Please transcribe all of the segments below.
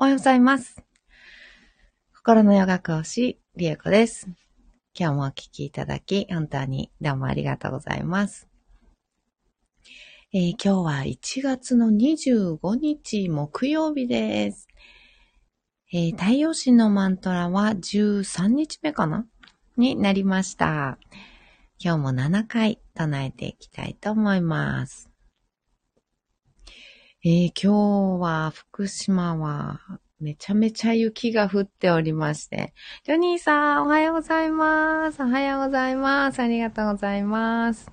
おはようございます。心のヨガ講師、リエコです。今日もお聞きいただき、本当にどうもありがとうございます。えー今日は1月の25日木曜日です。えー太陽神のマントラは13日目かな？になりました。今日も7回唱えていきたいと思います。えー今日は福島はめちゃめちゃ雪が降っておりまして。ジョニーさん、おはようございます。おはようございます。ありがとうございます。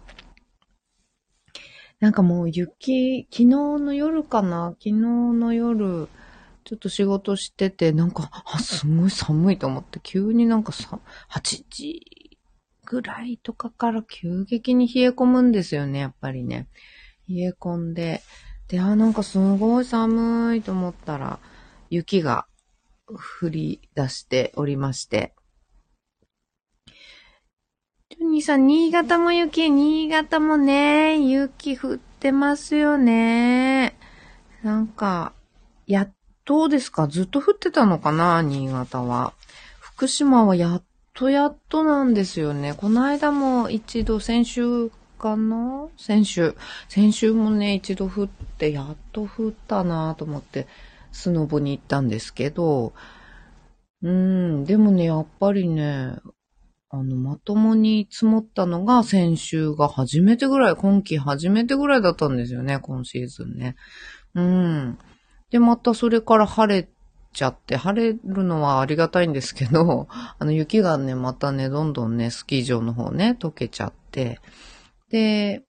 なんかもう雪、昨日の夜かな？昨日の夜、ちょっと仕事してて、なんか、あ、すごい寒いと思って、急になんかさ、8時ぐらいとかから急激に冷え込むんですよね、やっぱりね。冷え込んで、で、あ、なんかすごい寒いと思ったら、雪が降り出しておりまして。ジョニーさん、新潟も雪、新潟もね、雪降ってますよね。なんか、やっとですか？ずっと降ってたのかな？新潟は。福島はやっとやっとなんですよね。この間も一度、先週かな？先週。先週もね、一度降って、やっと降ったなと思って、スノボに行ったんですけど、うん、でもね、やっぱりね、あの、まともに積もったのが先週が初めてぐらい、今季初めてぐらいだったんですよね、今シーズンね。うん。で、またそれから晴れちゃって、晴れるのはありがたいんですけど、あの、雪がね、またね、どんどんね、スキー場の方ね、溶けちゃって、で、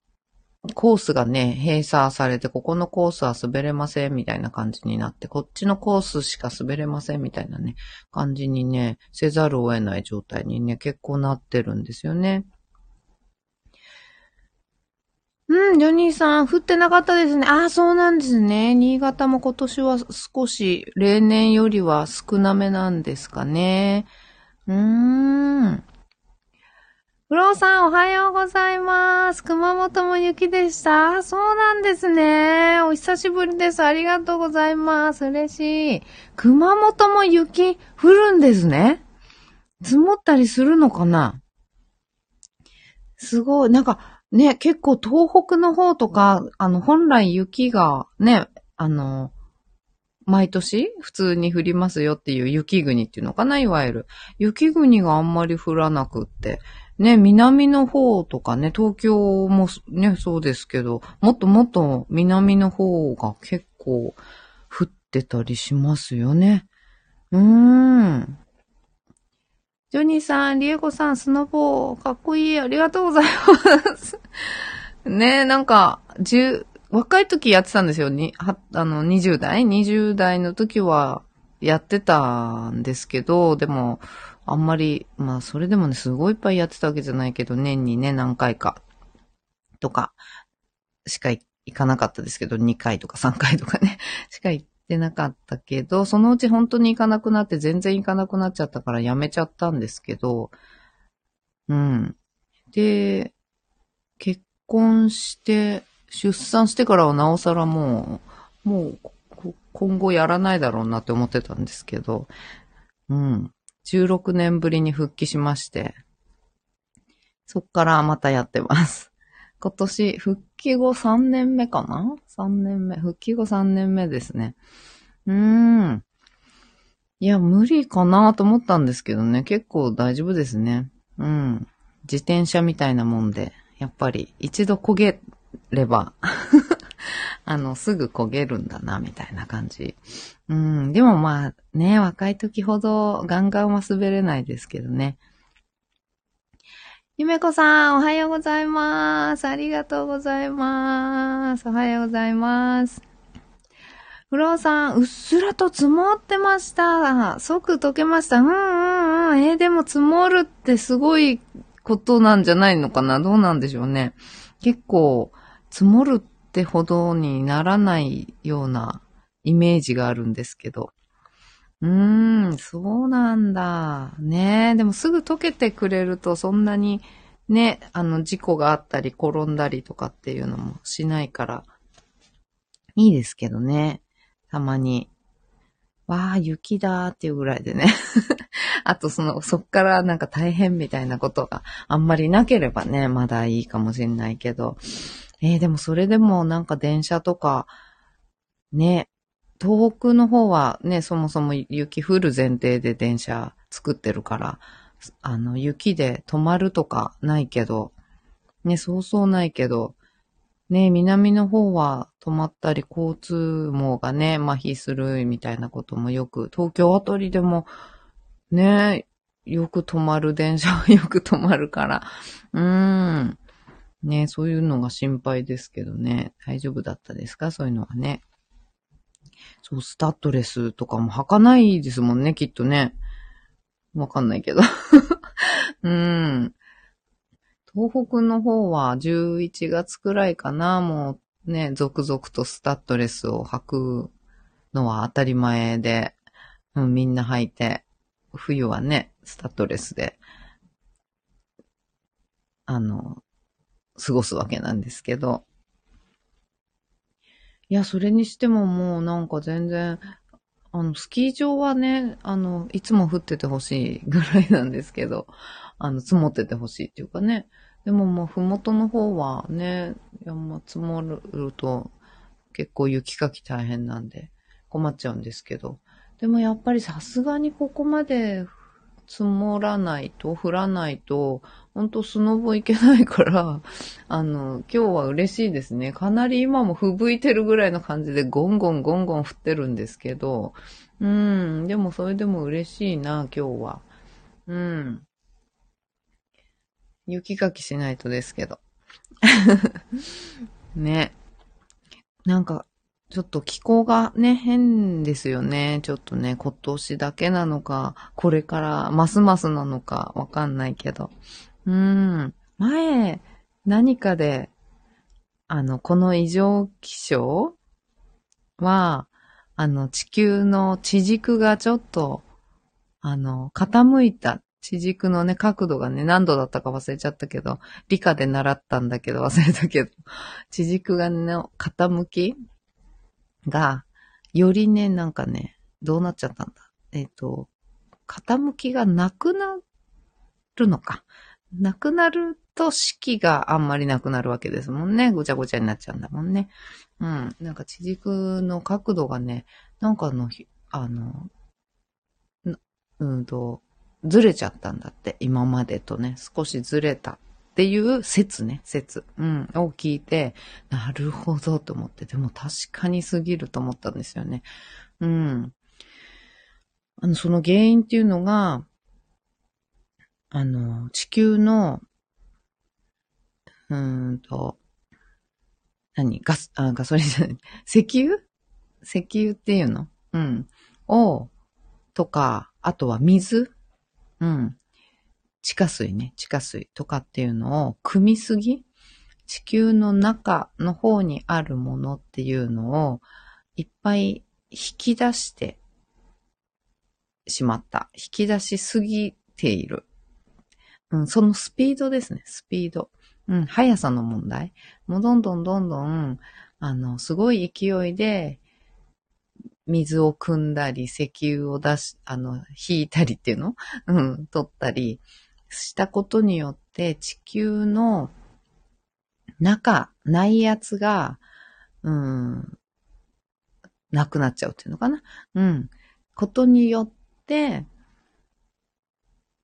コースがね、閉鎖されて、ここのコースは滑れませんみたいな感じになって、こっちのコースしか滑れませんみたいなね、感じにね、せざるを得ない状態にね、結構なってるんですよね。うん、ジョニーさん、降ってなかったですね。ああ、そうなんですね。新潟も今年は少し例年よりは少なめなんですかね。うーん。フローさん、おはようございます。熊本も雪でした。そうなんですね。お久しぶりです。ありがとうございます。嬉しい。熊本も雪降るんですね？積もったりするのかな？すごい。なんか、ね、結構東北の方とか、あの、本来雪がね、あの、毎年普通に降りますよっていう雪国っていうのかないわゆる。雪国があんまり降らなくって。ね、南の方とかね、東京もね、そうですけど、もっともっと南の方が結構降ってたりしますよね。うーん。ジョニーさん、リエコさん、スノボー、かっこいい。ありがとうございます。ねなんか、十、若い時やってたんですよ。に、は、あの、20代 ?20 代の時はやってたんですけど、でも、あんまり、まあ、それでもね、すごいいっぱいやってたわけじゃないけど、年にね、何回か、とか、しか行かなかったですけど、2回とか3回とかね、しか行ってなかったけど、そのうち本当に行かなくなって、全然行かなくなっちゃったからやめちゃったんですけど、うん。で、結婚して、出産してからはなおさらもう、もう、今後やらないだろうなって思ってたんですけど、うん。16年ぶりに復帰しまして、そっからまたやってます。今年、復帰後3年目かな ?3 年目。復帰後3年目ですね。うーん。いや、無理かなと思ったんですけどね。結構大丈夫ですね。うん。自転車みたいなもんで、やっぱり一度焦げれば、あの、すぐ焦げるんだな、みたいな感じ。うん。でもまあ、ね、若い時ほどガンガンは滑れないですけどね。ゆめこさん、おはようございます。ありがとうございます。おはようございます。フローさん、うっすらと積もってました。即溶けました。うんうんうん。えーでも積もるってすごいことなんじゃないのかなどうなんでしょうね。結構、積もるってってほどにならないようなイメージがあるんですけど。うーん、そうなんだ。ねえ、でもすぐ溶けてくれるとそんなにね、あの事故があったり転んだりとかっていうのもしないから、いいですけどね。たまにわあ、雪だーっていうぐらいでね。あとその、そっからなんか大変みたいなことがあんまりなければね、まだいいかもしれないけど。えー、でもそれでもなんか電車とか、ね、東北の方はね、そもそも雪降る前提で電車作ってるから、あの、雪で止まるとかないけど、ね、そうそうないけど、ね、南の方は止まったり、交通網がね、麻痺するみたいなこともよく、東京あたりでも、ね、よく止まる電車はよく止まるから、うーん。ね、そういうのが心配ですけどね。大丈夫だったですか？そういうのはね。そう、スタッドレスとかも履かないですもんね、きっとね。わかんないけど。うん。東北の方は11月くらいかな、もうね、続々とスタッドレスを履くのは当たり前で、うん、みんな履いて、冬はね、スタッドレスで、あの、過ごすわけなんですけど。いや、それにしてももうなんか全然、あの、スキー場はね、あの、いつも降っててほしいぐらいなんですけど、あの、積もっててほしいっていうかね。でももう、ふもとの方はね、山積もると結構雪かき大変なんで困っちゃうんですけど。でもやっぱりさすがにここまで積もらないと、降らないと、本当スノボ行けないから、あの、今日は嬉しいですね。かなり今も吹雪いてるぐらいの感じでゴンゴンゴンゴン降ってるんですけど、うん、でもそれでも嬉しいな、今日は。うん。雪かきしないとですけど。ね。なんか、ちょっと気候がね、変ですよね。ちょっとね、今年だけなのか、これからますますなのかわかんないけど。うん。前、何かで、あの、この異常気象は、あの、地球の地軸がちょっと、あの、傾いた。地軸のね、角度がね、何度だったか忘れちゃったけど、理科で習ったんだけど忘れたけど、地軸がね、傾きが、よりね、なんかね、どうなっちゃったんだ。えっ、ー、と、傾きがなくなるのか。なくなると式があんまりなくなるわけですもんね。ごちゃごちゃになっちゃうんだもんね。うん。なんか地軸の角度がね、なんかの、あの、うんと、ずれちゃったんだって。今までとね、少しずれたっていう説ね、説。うん、を聞いて、なるほどと思って、でも確かにすぎると思ったんですよね。うん。あの、その原因っていうのが、あの、地球の、うーんと、何ガス、あ、ガソリンじゃない。石油？石油っていうの？うん。を、とか、あとは水？うん。地下水ね、地下水とかっていうのを組みすぎ地球の中の方にあるものっていうのをいっぱい引き出してしまった。引き出しすぎている。うん、そのスピードですね、スピード。うん、速さの問題。もうどんどんどんどん、あの、すごい勢いで、水を汲んだり、石油を出し、あの、引いたりっていうの？うん、取ったり、したことによって地球の中、内圧が、うん、なくなっちゃうっていうのかな？うん。ことによって、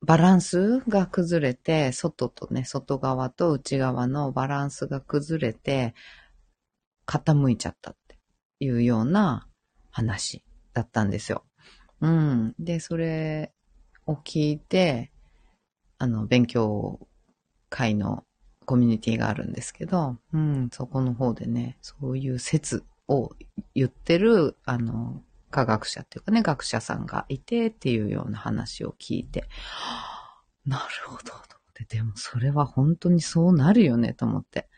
バランスが崩れて、外とね、外側と内側のバランスが崩れて、傾いちゃったっていうような話だったんですよ。うん。で、それを聞いて、あの、勉強会のコミュニティがあるんですけど、うん、そこの方でね、そういう説を言ってる、あの、科学者っていうかね、学者さんがいてっていうような話を聞いて、なるほど、と思って、でもそれは本当にそうなるよね、と思って。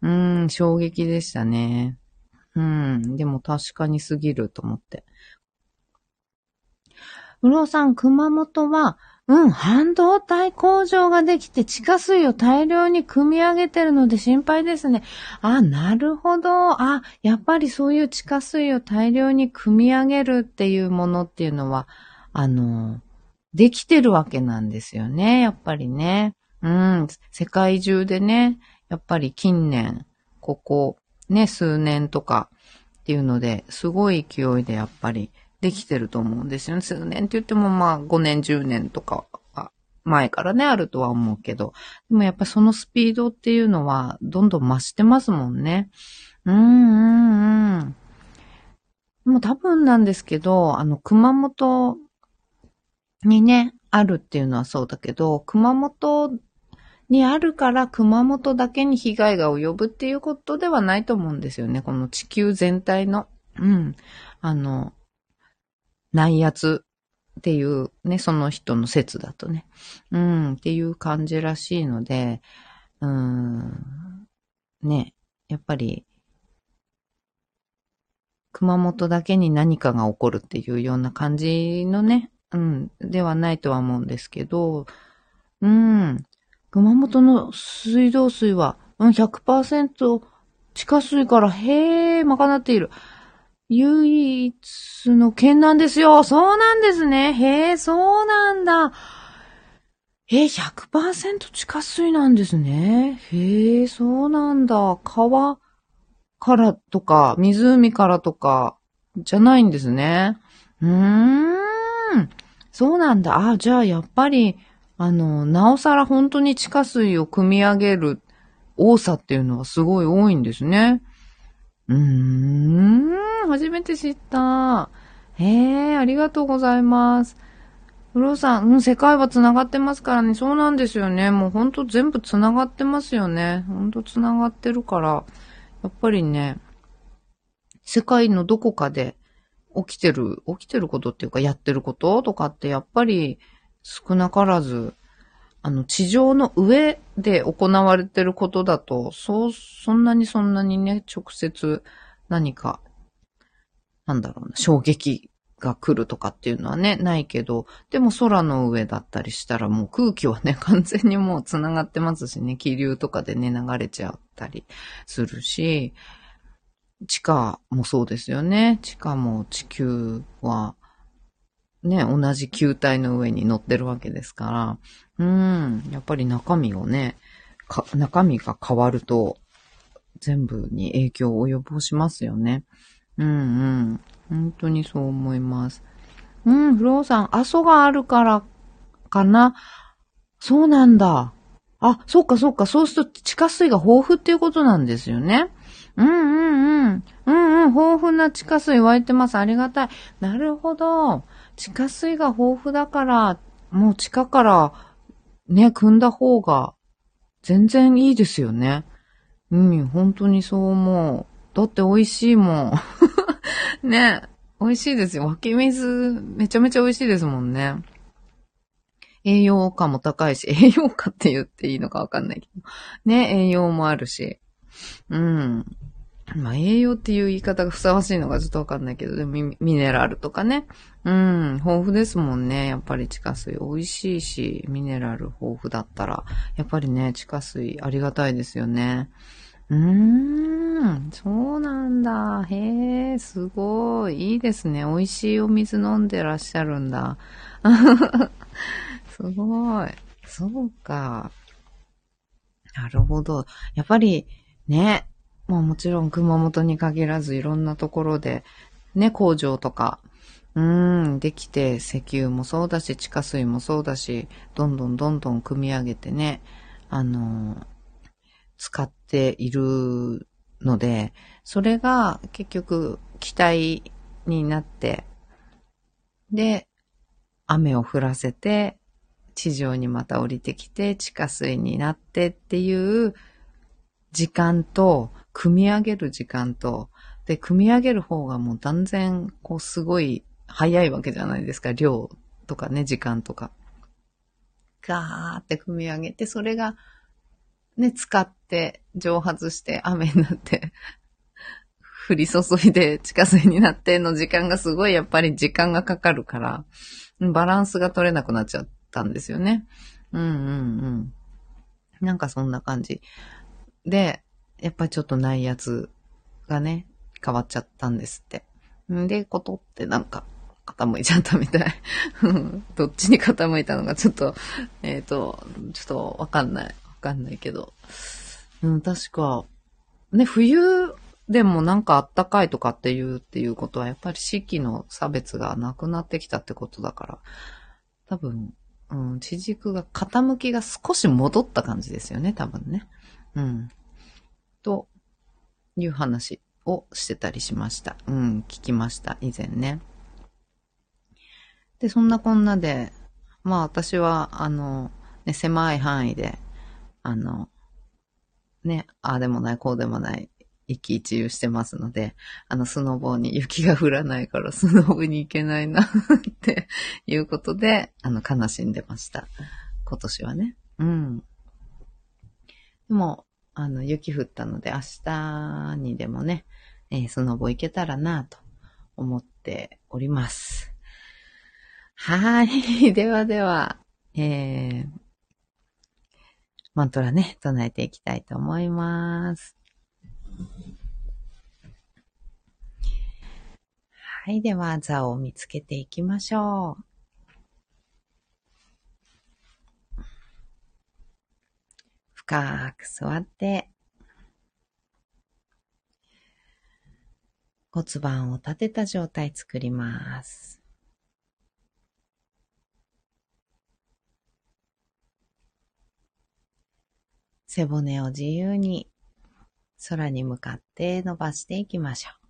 うん、衝撃でしたね。うん、でも確かにすぎると思って。うろうさん、熊本はうん、半導体工場ができて地下水を大量に汲み上げてるので心配ですね。あ、なるほど。あ、やっぱりそういう地下水を大量に汲み上げるっていうものっていうのは、あの、できてるわけなんですよね。やっぱりね。うん、世界中でね、やっぱり近年、ここ、ね、数年とかっていうので、すごい勢いでやっぱりできてると思うんですよね。数年って言ってもまあ5年10年とか前からね、あるとは思うけど。でもやっぱそのスピードっていうのはどんどん増してますもんね。うんうんうん。でも多分なんですけど、あの、熊本にね、あるっていうのはそうだけど、熊本にあるから熊本だけに被害が及ぶっていうことではないと思うんですよね。この地球全体の。うん。あの、内圧っていうね、その人の説だとね。うん、っていう感じらしいので、うん、ね、やっぱり、熊本だけに何かが起こるっていうような感じのね、うん、ではないとは思うんですけど、うん、熊本の水道水は、うん、100%地下水から、へー、賄っている。唯一の県なんですよ。そうなんですね。へえ、そうなんだ。え、100%地下水なんですね。へえ、そうなんだ。川からとか、湖からとか、じゃないんですね。うーん。そうなんだ。あ、じゃあやっぱり、あの、なおさら本当に地下水を汲み上げる多さっていうのはすごい多いんですね。うーん、初めて知った。へえ、ありがとうございます。フローさん、うん、世界は繋がってますからね。そうなんですよね。もうほんと全部繋がってますよね。ほんと繋がってるから、やっぱりね、世界のどこかで起きてる、起きてることっていうかやってることとかってやっぱり少なからずあの、地上の上で行われてることだと、そう、そんなにそんなにね、直接何か、なんだろうな、衝撃が来るとかっていうのはね、ないけど、でも空の上だったりしたらもう空気はね、完全にもう繋がってますしね、気流とかでね、流れちゃったりするし、地下もそうですよね。地下も地球は、ね、同じ球体の上に乗ってるわけですから、うん、やっぱり中身をね、中身が変わると、全部に影響を及ぼしますよね。うんうん。本当にそう思います。うん、フローさん、阿蘇があるからかな。そうなんだ。あ、そっかそっか。そうすると地下水が豊富っていうことなんですよね。うんうんうん。うんうん。豊富な地下水湧いてます。ありがたい。なるほど。地下水が豊富だから、もう地下からね、汲んだ方が全然いいですよね。うん、本当にそう思う。だって美味しいもん。ね、美味しいですよ。湧き水、めちゃめちゃ美味しいですもんね。栄養価も高いし、栄養価って言っていいのかわかんないけど。ね、栄養もあるし。うん。まあ、栄養っていう言い方がふさわしいのかちょっとわかんないけど、でもミミネラルとかね。うん、豊富ですもんね。やっぱり地下水美味しいし、ミネラル豊富だったら、やっぱりね、地下水ありがたいですよね。うーん、そうなんだ。へえ、すごい。いいですね。美味しいお水飲んでらっしゃるんだ。すごい。そうか。なるほど。やっぱり、ね、まあもちろん熊本に限らずいろんなところで、ね、工場とか、うん、できて石油もそうだし、地下水もそうだし、どんどんどんどん組み上げてね、あの、使っているので、それが結局気体になって、で、雨を降らせて、地上にまた降りてきて、地下水になってっていう時間と、組み上げる時間と、で、組み上げる方がもう断然、こう、すごい早いわけじゃないですか。量とかね、時間とか。ガーって組み上げて、それが、ね、使って、蒸発して雨になって降り注いで地下水になっての時間がすごいやっぱり時間がかかるから、バランスが取れなくなっちゃったんですよね。うんうんうん。なんかそんな感じ。で、やっぱりちょっと内圧がね、変わっちゃったんですって。んで、ことってなんか、傾いちゃったみたい。どっちに傾いたのかちょっと、えっ、ー、と、ちょっとわかんない。わかんないけど。うん、確か、ね、冬でもなんかあったかいとかっていうっていうことは、やっぱり四季の差別がなくなってきたってことだから、多分、うん、地軸が傾きが少し戻った感じですよね、多分ね。うん。という話をしてたりしました。うん、聞きました、以前ね。で、そんなこんなで、まあ私は、あの、ね、狭い範囲で、あの、ね、ああでもない、こうでもない、一喜一憂してますので、あの、スノボーに雪が降らないからスノボに行けないなっていうことで、あの、悲しんでました。今年はね。うん。でも、あの、雪降ったので、明日にでもね、えー、スノボ行けたらなと思っております。はい。ではでは、えー、マントラね、唱えていきたいと思います。はい。では、座を見つけていきましょう。深く座って、骨盤を立てた状態作ります。背骨を自由に空に向かって伸ばしていきましょう。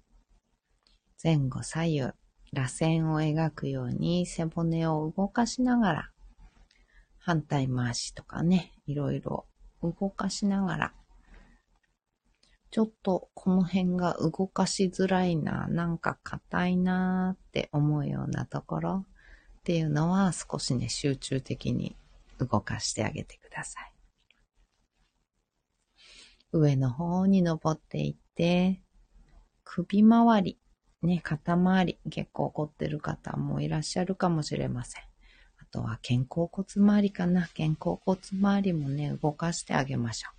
前後左右、螺旋を描くように背骨を動かしながら、反対回しとかね、いろいろ動かしながら、ちょっとこの辺が動かしづらいな、なんか硬いなって思うようなところっていうのは少しね、集中的に動かしてあげてください。上の方に登っていって、首周り、ね、肩周り、結構凝ってる方もいらっしゃるかもしれません。あとは肩甲骨周りかな。肩甲骨周りもね、動かしてあげましょう。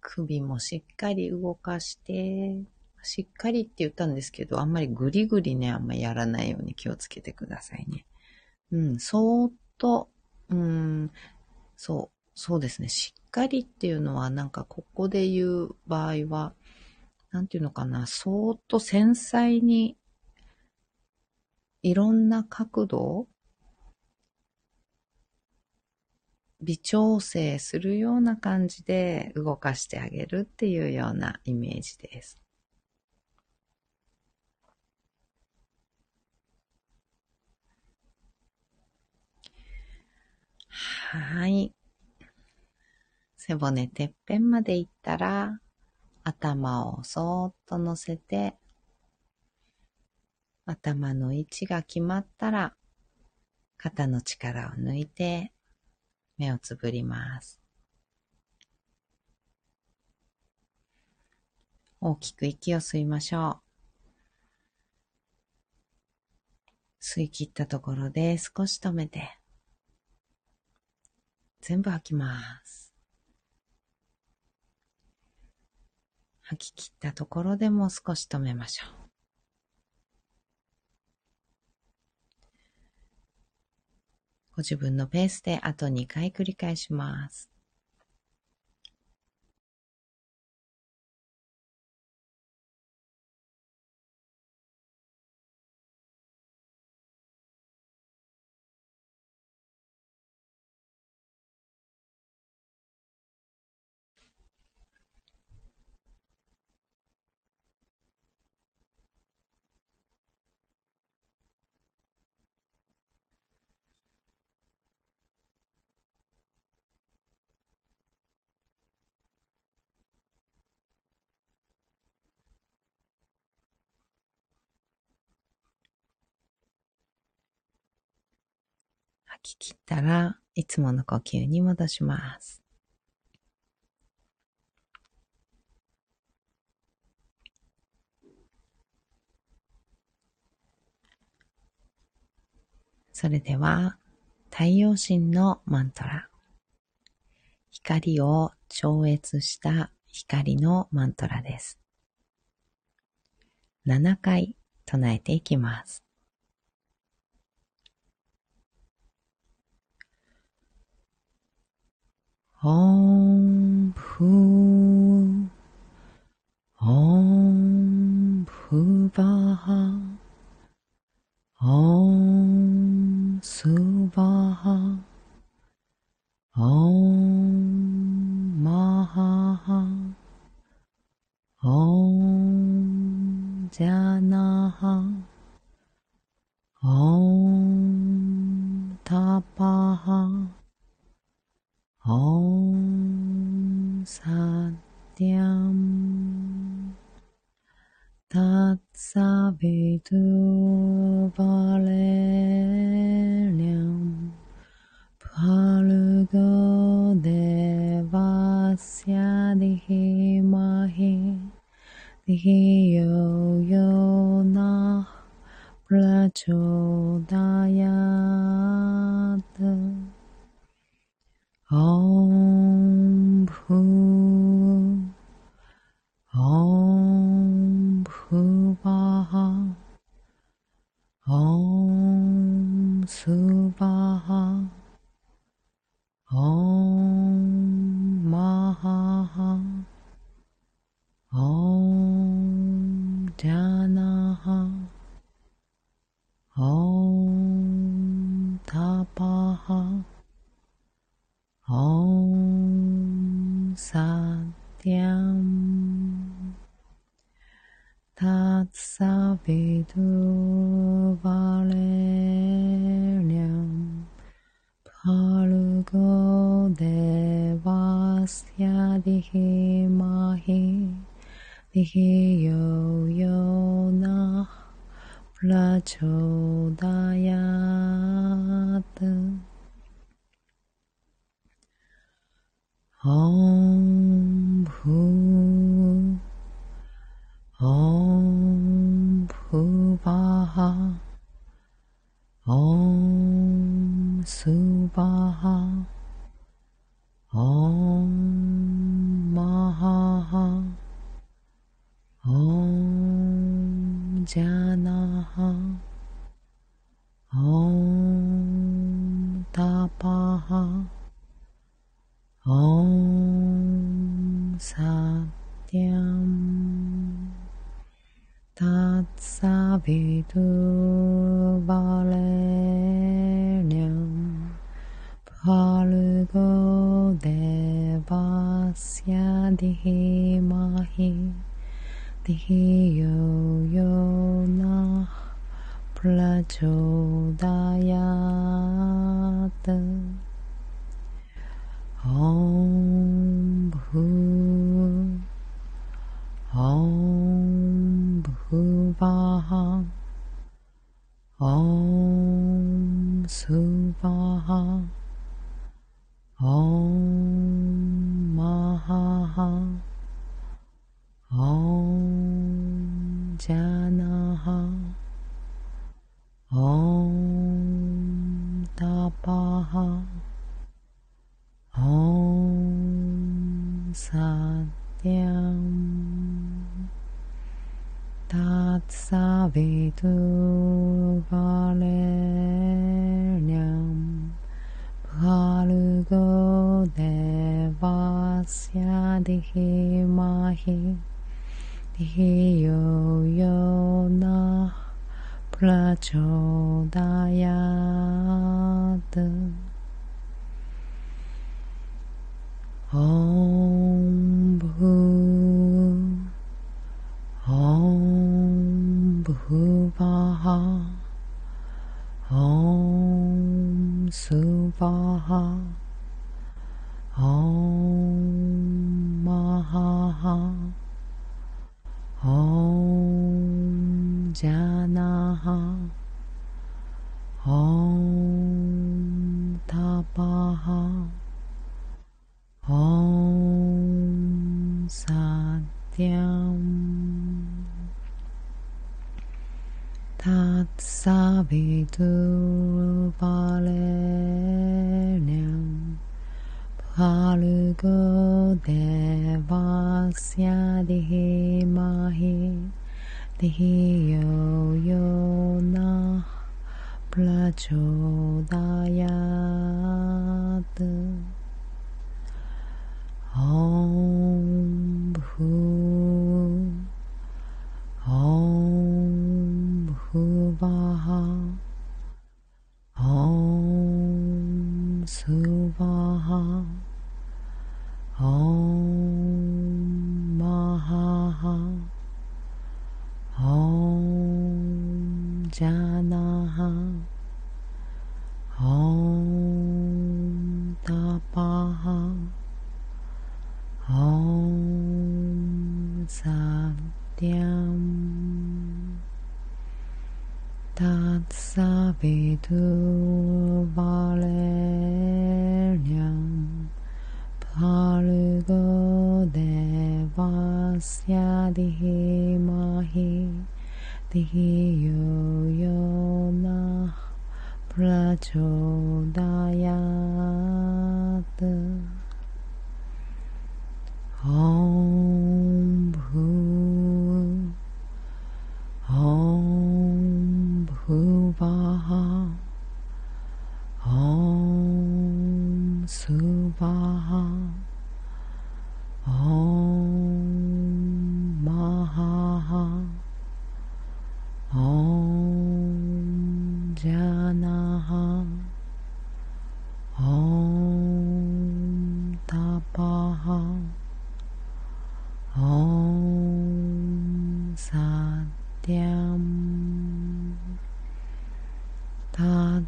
首もしっかり動かして、しっかりって言ったんですけど、あんまりぐりぐりね、あんまりやらないように気をつけてくださいね。うん、そーっと、うん、そう、そうですね。しっかりっていうのは、なんかここで言う場合は、なんていうのかな、そーっと繊細に、いろんな角度微調整するような感じで動かしてあげるっていうようなイメージです。はい。背骨てっぺんまで行ったら、頭をそーっと乗せて、頭の位置が決まったら、肩の力を抜いて、目をつぶります。大きく息を吸いましょう。吸い切ったところで少し止めて、全部吐きます。吐き切ったところでも少し止めましょう。ご自分のペースであと2回繰り返します。吐き切ったらいつもの呼吸に戻します。それでは太陽神のマントラ光を超越した光のマントラです。7回唱えていきます。オンプー、オンプバハ、オンスバハ、オンマハハ、オンジャナハ、オンタパハ、Om Satyam Tatsavitu Valerium Bhargo Devasya Dihimahi Dihiyo Yona Prachodayat Om Phu Om Phu Baha Om Subaha Om Maha Om Dhyana जना ॐ तपः ॐ सत्यम् तत्सवितुर्वरेण्यं भर्गो देवस्य धीमहि धियोयोनः प्रचोदयात् ॐ भू ॐ भुवाः ॐ सुवाः ॐ 아빠하. 옴사냥. 닷사비두 바렐냥 바르고 네바스야 디히마히 디히요요나 플라조다 साध्यम् तत्सवितुर्पालन्यं फालुको देवास्य धीमहि धियो यो नः प्रचोदा नित्यम् तत्सवितुर्वाळेण्यम् भार्गो देवास्य धीमहि धियो यो नः प्रचोदा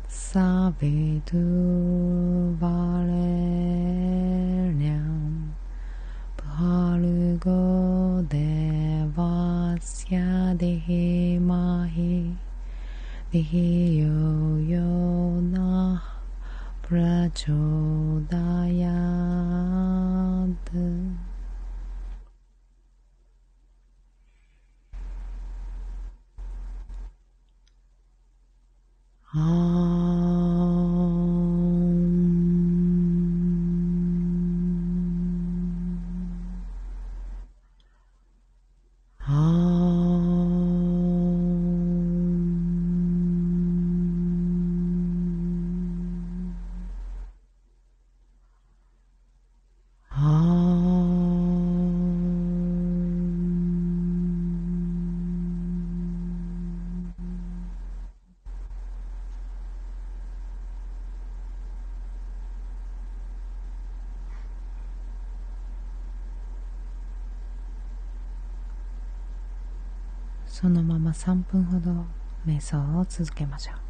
萨贝涂瓦勒そのまま3分ほど瞑想を続けましょう。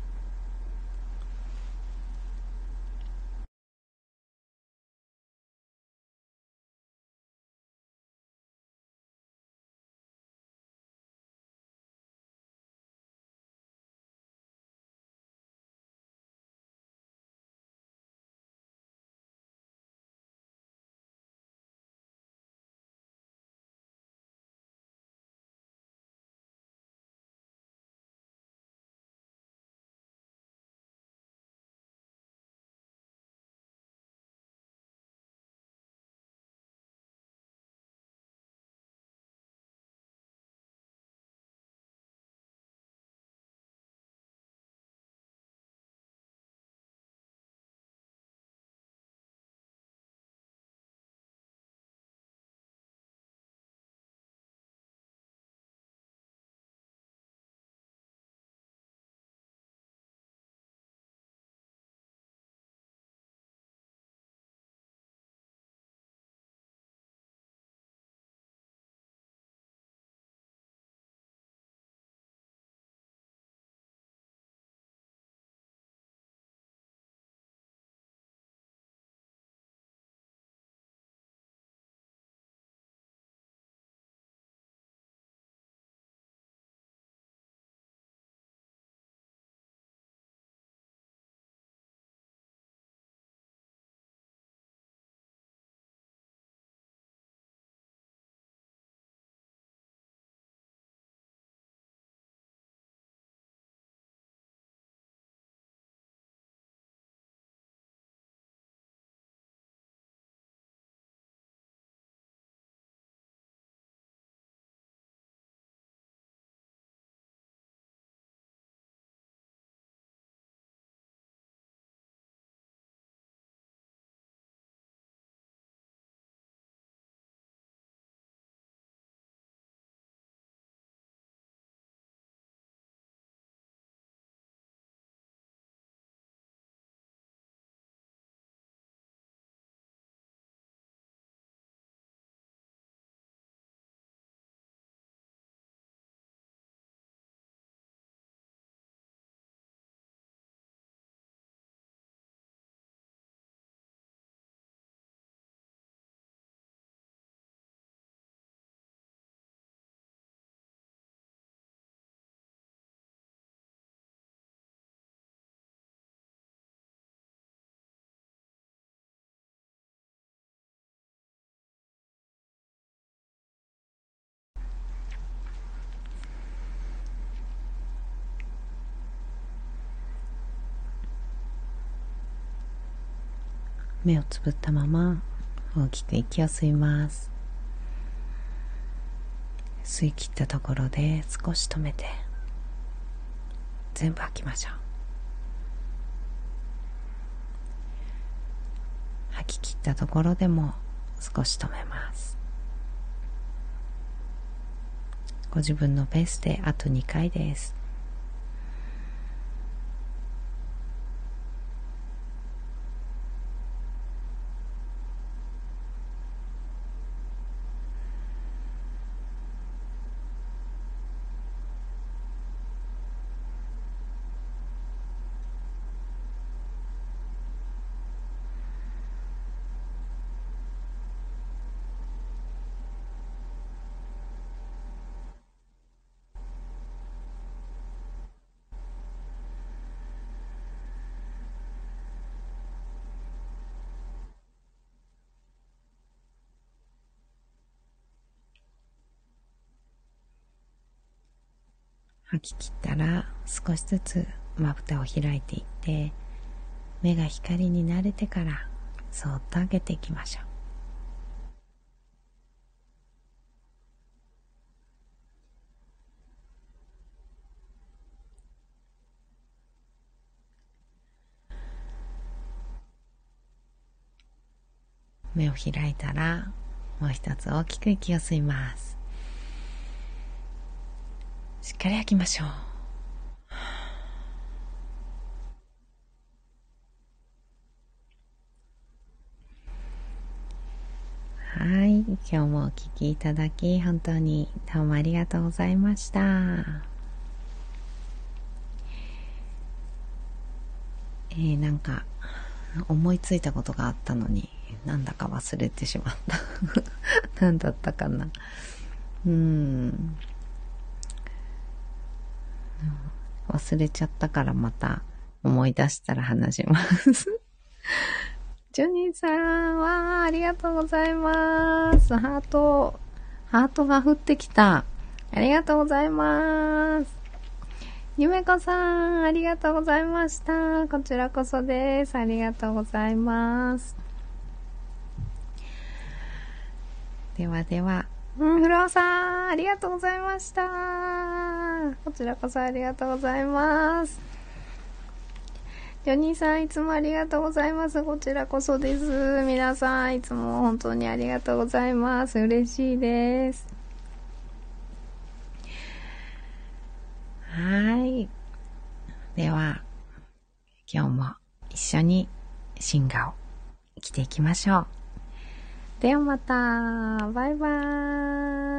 目をつぶったまま大きく息を吸います。吸い切ったところで少し止めて全部吐きましょう。吐き切ったところでも少し止めます。ご自分のペースであと2回です。吐き切ったら少しずつまぶたを開いていって目が光に慣れてからそっと上げていきましょう。目を開いたらもう一つ大きく息を吸います。しっかり吐きましょう。はい。今日もお聴きいただき、本当にどうもありがとうございました。えー、なんか、思いついたことがあったのに、なんだか忘れてしまった。何だったかな。うん。忘れちゃったからまた思い出したら話します ジョニーさん、わー、ありがとうございます。ハート、ハートが降ってきた。ありがとうございます。ゆめこさん、ありがとうございました。こちらこそです。ありがとうございます。ではでは、うん、フロアさん、ありがとうございました。こちらこそありがとうございます。ジョニーさん、いつもありがとうございます。こちらこそです。皆さん、いつも本当にありがとうございます。嬉しいです。はい。では、今日も一緒に進化を生きていきましょう。ではまた。バイバーイ。